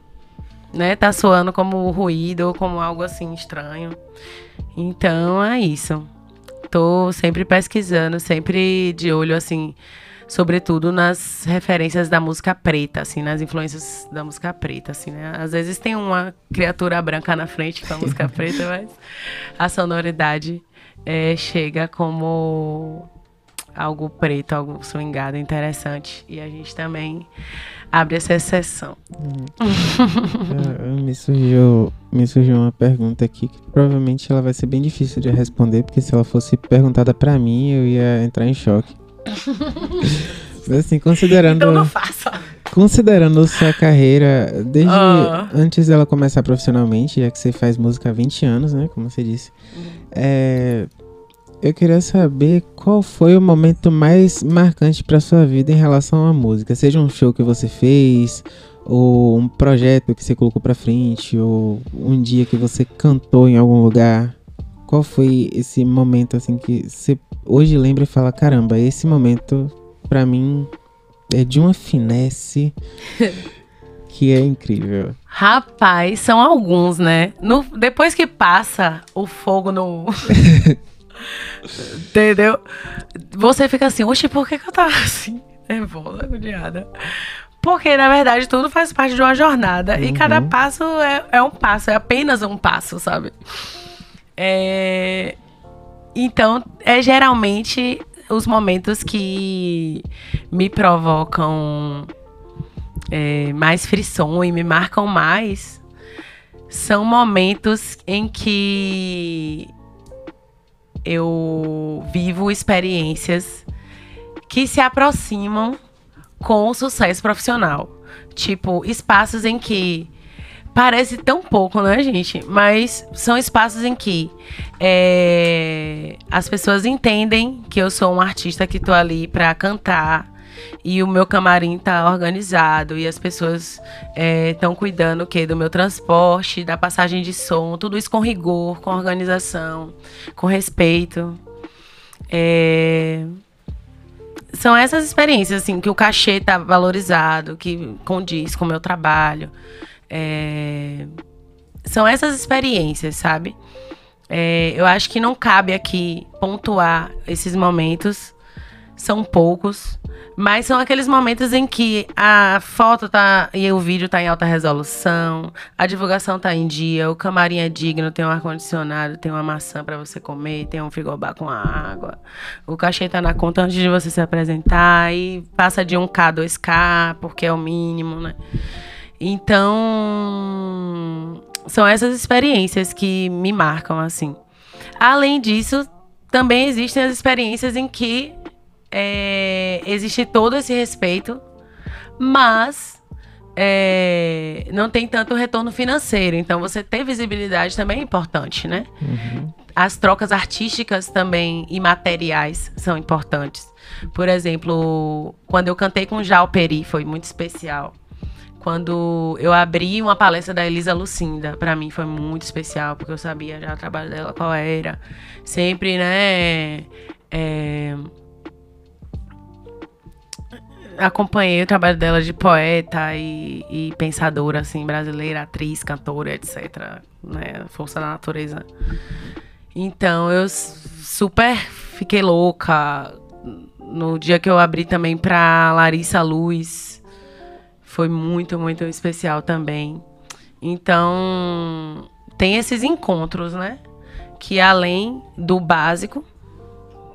Né? Tá soando como ruído ou como algo assim estranho. Então é isso. Tô sempre pesquisando, sempre de olho assim sobretudo nas referências da música preta, assim, nas influências da música preta, assim, né? Às vezes tem uma criatura branca na frente com a música preta, mas a sonoridade é, chega como algo preto, algo swingado, interessante. E a gente também abre essa exceção. Hum. me, surgiu, me surgiu uma pergunta aqui que provavelmente ela vai ser bem difícil de responder, porque se ela fosse perguntada para mim, eu ia entrar em choque. assim, considerando. Então não faça. Considerando sua carreira, desde uh. antes dela começar profissionalmente, já que você faz música há 20 anos, né? Como você disse. É, eu queria saber qual foi o momento mais marcante para sua vida em relação à música. Seja um show que você fez, ou um projeto que você colocou para frente, ou um dia que você cantou em algum lugar. Qual foi esse momento assim que você hoje lembra e fala: caramba, esse momento para mim é de uma finesse que é incrível. Rapaz, são alguns, né? No, depois que passa o fogo no. Entendeu? Você fica assim, oxe, por que, que eu tava assim? Nervosa, agoniada. Porque, na verdade, tudo faz parte de uma jornada. Uhum. E cada passo é, é um passo, é apenas um passo, sabe? É... Então, é geralmente os momentos que me provocam é, mais frição e me marcam mais são momentos em que eu vivo experiências que se aproximam com o sucesso profissional. Tipo, espaços em que Parece tão pouco, né, gente? Mas são espaços em que é, as pessoas entendem que eu sou um artista que tô ali para cantar e o meu camarim tá organizado e as pessoas estão é, cuidando do meu transporte, da passagem de som, tudo isso com rigor, com organização, com respeito. É... São essas experiências assim que o cachê tá valorizado, que condiz com o meu trabalho. É... São essas experiências, sabe? É, eu acho que não cabe aqui pontuar esses momentos. São poucos. Mas são aqueles momentos em que a foto tá e o vídeo tá em alta resolução, a divulgação tá em dia, o camarim é digno, tem um ar-condicionado, tem uma maçã para você comer, tem um frigobar com água. O cachê tá na conta antes de você se apresentar e passa de 1K, 2K, porque é o mínimo, né? Então, são essas experiências que me marcam, assim. Além disso, também existem as experiências em que é, existe todo esse respeito, mas é, não tem tanto retorno financeiro. Então, você ter visibilidade também é importante, né? Uhum. As trocas artísticas também e materiais são importantes. Por exemplo, quando eu cantei com Jal Peri, foi muito especial quando eu abri uma palestra da Elisa Lucinda, para mim foi muito especial, porque eu sabia já o trabalho dela qual era. Sempre, né? É, acompanhei o trabalho dela de poeta e, e, pensadora, assim, brasileira, atriz, cantora, etc. Né? Força da natureza. Então eu super fiquei louca. No dia que eu abri também pra Larissa Luz, foi muito, muito especial também. Então, tem esses encontros, né? Que além do básico,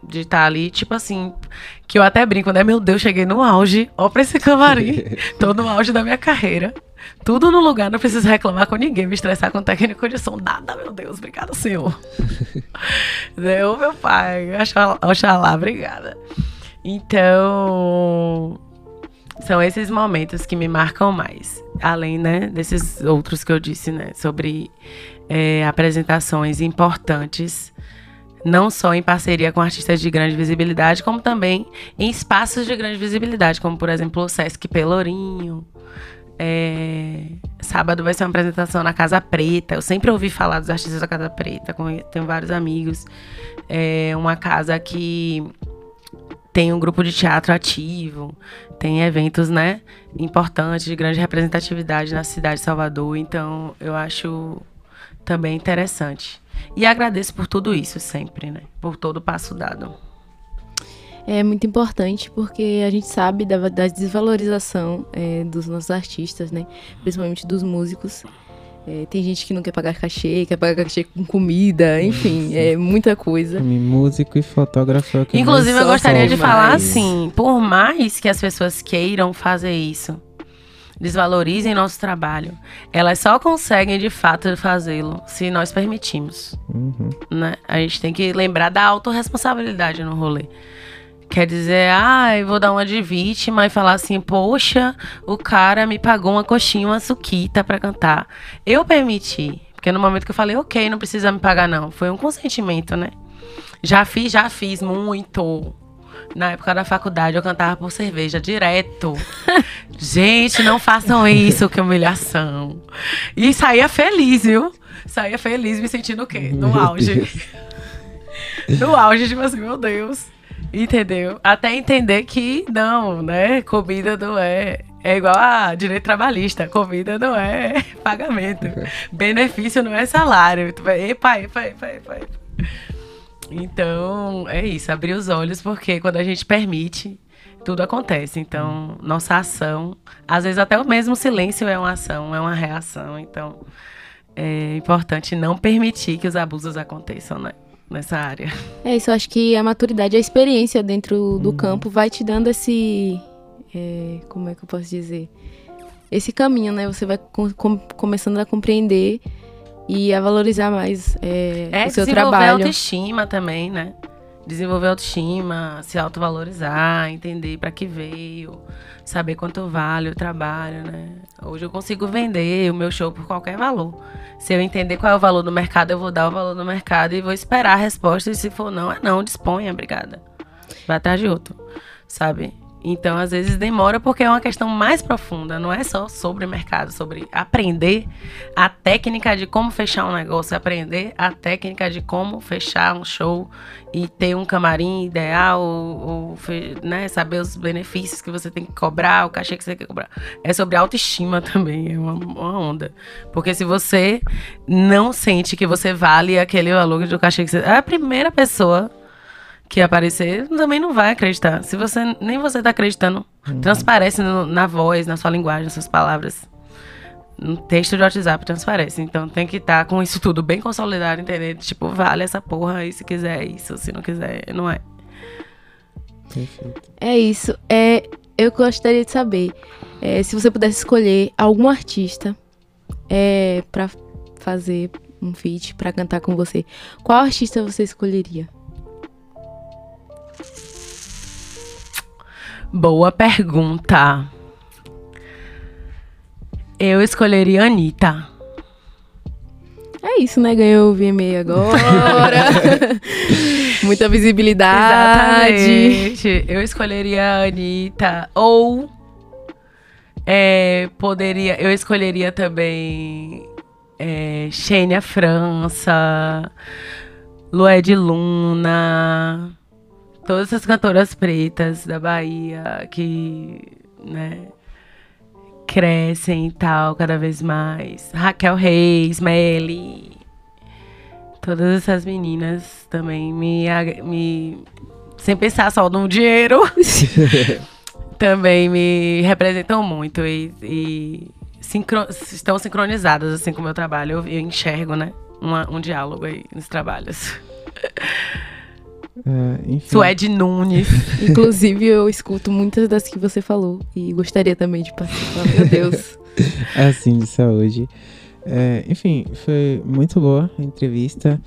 de estar tá ali, tipo assim, que eu até brinco, né? Meu Deus, cheguei no auge, ó pra esse camarim, tô no auge da minha carreira. Tudo no lugar, não preciso reclamar com ninguém, me estressar com técnico de som, nada, meu Deus, obrigada, senhor. Deu, meu pai, oxalá, obrigada. Então, são esses momentos que me marcam mais. Além, né, desses outros que eu disse, né, sobre é, apresentações importantes não só em parceria com artistas de grande visibilidade, como também em espaços de grande visibilidade, como por exemplo o Sesc Pelourinho. É... Sábado vai ser uma apresentação na Casa Preta. Eu sempre ouvi falar dos artistas da Casa Preta, tenho vários amigos. É uma casa que tem um grupo de teatro ativo, tem eventos, né, importantes, de grande representatividade na cidade de Salvador. Então, eu acho também interessante. E agradeço por tudo isso sempre, né, por todo o passo dado. É muito importante porque a gente sabe da, da desvalorização é, dos nossos artistas, né, principalmente dos músicos. É, tem gente que não quer pagar cachê, quer pagar cachê com comida, enfim, é muita coisa. Músico e fotógrafo. É Inclusive, eu gostaria de falar assim: por mais que as pessoas queiram fazer isso, desvalorizem nosso trabalho, elas só conseguem de fato fazê-lo se nós permitimos. Uhum. Né? A gente tem que lembrar da autorresponsabilidade no rolê. Quer dizer, ah, eu vou dar uma de vítima e falar assim, poxa, o cara me pagou uma coxinha, uma suquita para cantar. Eu permiti, porque no momento que eu falei, ok, não precisa me pagar não, foi um consentimento, né? Já fiz, já fiz muito. Na época da faculdade eu cantava por cerveja direto. Gente, não façam isso, que humilhação. E saía feliz, viu? Saía feliz, me sentindo o quê? No auge. no auge, tipo assim, meu Deus. Entendeu? Até entender que não, né? Comida não é. É igual a direito trabalhista. Comida não é pagamento. Benefício não é salário. Tu vai, epa, epa, epa, epa, epa. Então, é isso. Abrir os olhos, porque quando a gente permite, tudo acontece. Então, nossa ação, às vezes até o mesmo silêncio é uma ação, é uma reação. Então, é importante não permitir que os abusos aconteçam, né? Nessa área. É isso, eu acho que a maturidade, a experiência dentro do uhum. campo vai te dando esse. É, como é que eu posso dizer? Esse caminho, né? Você vai com, com, começando a compreender e a valorizar mais é, é o seu trabalho. Desenvolver autoestima também, né? Desenvolver autoestima, se autovalorizar, entender para que veio, saber quanto vale o trabalho, né? Hoje eu consigo vender o meu show por qualquer valor. Se eu entender qual é o valor do mercado, eu vou dar o valor do mercado e vou esperar a resposta. E se for não, é não, disponha, obrigada. Vai atrás de outro, sabe? Então, às vezes demora porque é uma questão mais profunda, não é só sobre mercado, sobre aprender a técnica de como fechar um negócio, aprender a técnica de como fechar um show e ter um camarim ideal, ou, ou né, saber os benefícios que você tem que cobrar, o cachê que você quer cobrar. É sobre autoestima também, é uma, uma onda. Porque se você não sente que você vale aquele valor do cachê que você. É a primeira pessoa que aparecer, também não vai acreditar. Se você nem você tá acreditando, uhum. transparece no, na voz, na sua linguagem, nas suas palavras. No texto de WhatsApp transparece. Então tem que estar tá com isso tudo bem consolidado, entender? Tipo, vale essa porra aí se quiser isso, se não quiser, não é. Perfeito. É isso. É, eu gostaria de saber é, se você pudesse escolher algum artista é, para fazer um feat, para cantar com você. Qual artista você escolheria? Boa pergunta. Eu escolheria Anitta. É isso, né? Ganhou o VMA agora. Muita visibilidade. Exatamente. Eu escolheria a Anitta. Ou é, poderia. Eu escolheria também é, Xênia França, Lued Luna todas essas cantoras pretas da Bahia que, né, crescem e tal cada vez mais. Raquel Reis, Meli. Todas essas meninas também me, me sem pensar só no dinheiro, também me representam muito e, e sincro, estão sincronizadas assim com o meu trabalho. Eu, eu enxergo, né, uma, um diálogo aí nos trabalhos. É, Suede Nunes. Inclusive, eu escuto muitas das que você falou e gostaria também de participar. Meu Deus. É assim de saúde. É, enfim, foi muito boa a entrevista.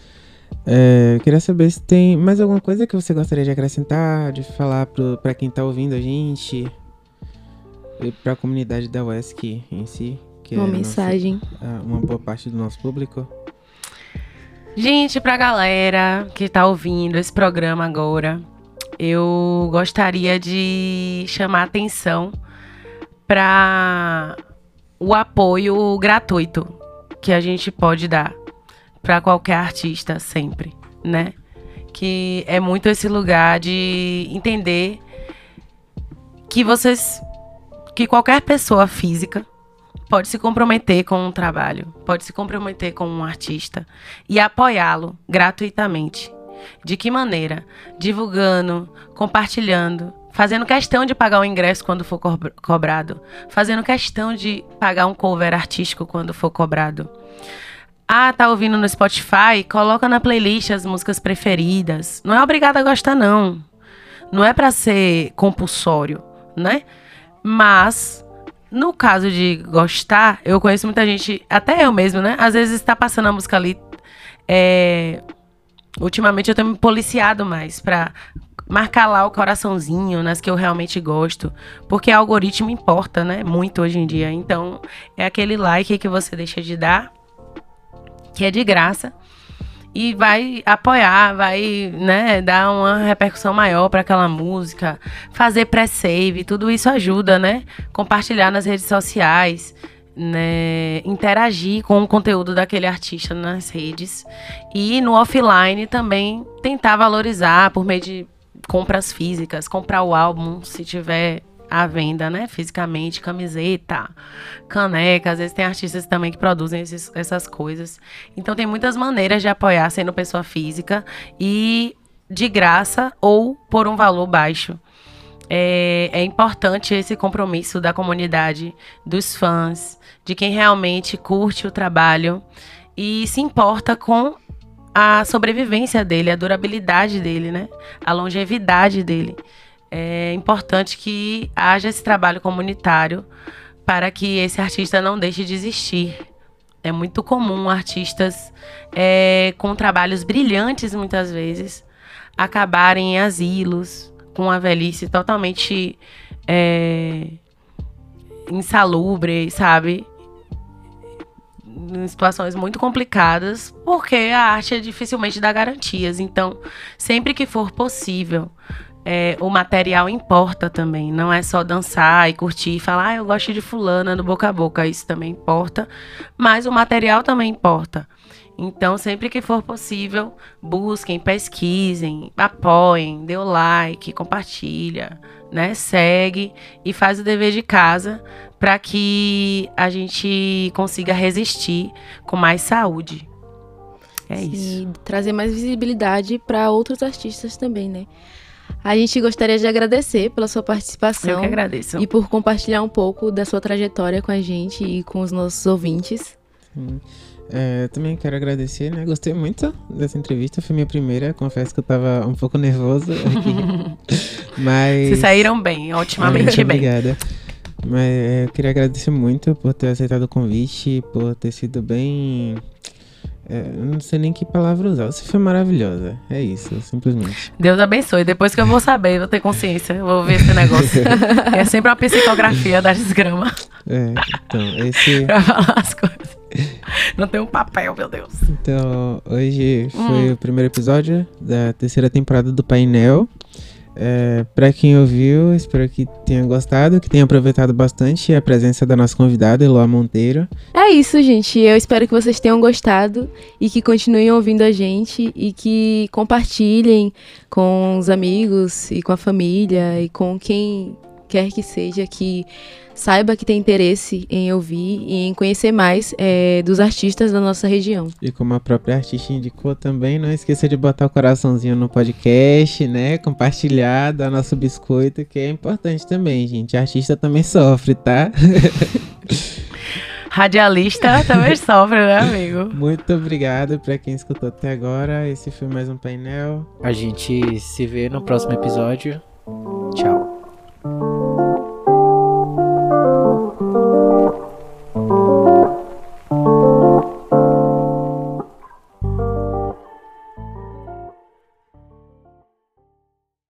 É, queria saber se tem mais alguma coisa que você gostaria de acrescentar, de falar para quem está ouvindo a gente e para a comunidade da UESC em si. uma é mensagem. Nossa, uma boa parte do nosso público. Gente, pra galera que tá ouvindo esse programa agora, eu gostaria de chamar atenção para o apoio gratuito que a gente pode dar para qualquer artista sempre, né? Que é muito esse lugar de entender que vocês que qualquer pessoa física pode se comprometer com um trabalho, pode se comprometer com um artista e apoiá-lo gratuitamente. De que maneira? Divulgando, compartilhando, fazendo questão de pagar o ingresso quando for co cobrado, fazendo questão de pagar um cover artístico quando for cobrado. Ah, tá ouvindo no Spotify? Coloca na playlist as músicas preferidas. Não é obrigado a gostar, não. Não é para ser compulsório, né? Mas no caso de gostar, eu conheço muita gente, até eu mesmo, né? Às vezes está passando a música ali. É... Ultimamente eu tenho me policiado mais pra marcar lá o coraçãozinho nas que eu realmente gosto. Porque o algoritmo importa, né? Muito hoje em dia. Então, é aquele like que você deixa de dar, que é de graça e vai apoiar, vai, né, dar uma repercussão maior para aquela música, fazer pré-save, tudo isso ajuda, né? Compartilhar nas redes sociais, né, interagir com o conteúdo daquele artista nas redes e no offline também tentar valorizar por meio de compras físicas, comprar o álbum se tiver à venda, né? Fisicamente, camiseta, caneca. Às vezes tem artistas também que produzem esses, essas coisas. Então tem muitas maneiras de apoiar sendo pessoa física e de graça ou por um valor baixo. É, é importante esse compromisso da comunidade, dos fãs, de quem realmente curte o trabalho e se importa com a sobrevivência dele, a durabilidade dele, né? A longevidade dele é importante que haja esse trabalho comunitário para que esse artista não deixe de existir. É muito comum artistas é, com trabalhos brilhantes, muitas vezes, acabarem em asilos, com a velhice totalmente é, insalubre, sabe? Em situações muito complicadas, porque a arte dificilmente dá garantias. Então, sempre que for possível, é, o material importa também. Não é só dançar e curtir e falar, ah, eu gosto de fulana no boca a boca. Isso também importa. Mas o material também importa. Então, sempre que for possível, busquem, pesquisem, apoiem, dê o like, compartilha, né? Segue e faz o dever de casa para que a gente consiga resistir com mais saúde. É Sim, isso. Trazer mais visibilidade para outros artistas também, né? A gente gostaria de agradecer pela sua participação. Eu que agradeço. E por compartilhar um pouco da sua trajetória com a gente e com os nossos ouvintes. Sim. É, também quero agradecer, né? Gostei muito dessa entrevista, foi minha primeira. Confesso que eu tava um pouco nervoso aqui. mas. Vocês saíram bem, otimamente bem. Obrigada. Mas é, eu queria agradecer muito por ter aceitado o convite, por ter sido bem é, eu não sei nem que palavra usar. Você foi maravilhosa. É isso, simplesmente. Deus abençoe. Depois que eu vou saber, vou ter consciência. Vou ver esse negócio. é sempre uma psicografia da desgrama. É, então, esse. pra falar as coisas. Não tem um papel, meu Deus. Então, hoje foi hum. o primeiro episódio da terceira temporada do painel. É, para quem ouviu, espero que tenha gostado, que tenha aproveitado bastante a presença da nossa convidada, Eloá Monteiro. É isso, gente. Eu espero que vocês tenham gostado e que continuem ouvindo a gente e que compartilhem com os amigos e com a família e com quem quer que seja que saiba que tem interesse em ouvir e em conhecer mais é, dos artistas da nossa região. E como a própria artista indicou também, não esqueça de botar o coraçãozinho no podcast, né? Compartilhar, dar nosso biscoito, que é importante também, gente. A artista também sofre, tá? Radialista também sofre, né, amigo? Muito obrigado para quem escutou até agora. Esse foi mais um painel. A gente se vê no próximo episódio. Tchau.